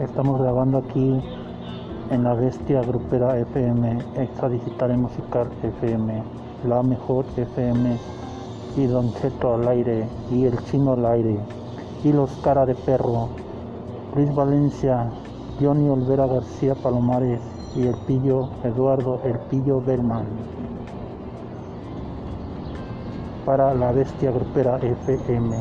Estamos grabando aquí en la Bestia Grupera FM, Extra Digital y Musical FM, La Mejor FM y Don Cheto al aire y El Chino al aire y Los Cara de Perro, Luis Valencia, Johnny Olvera García Palomares y El Pillo Eduardo El Pillo Bellman para la Bestia Grupera FM.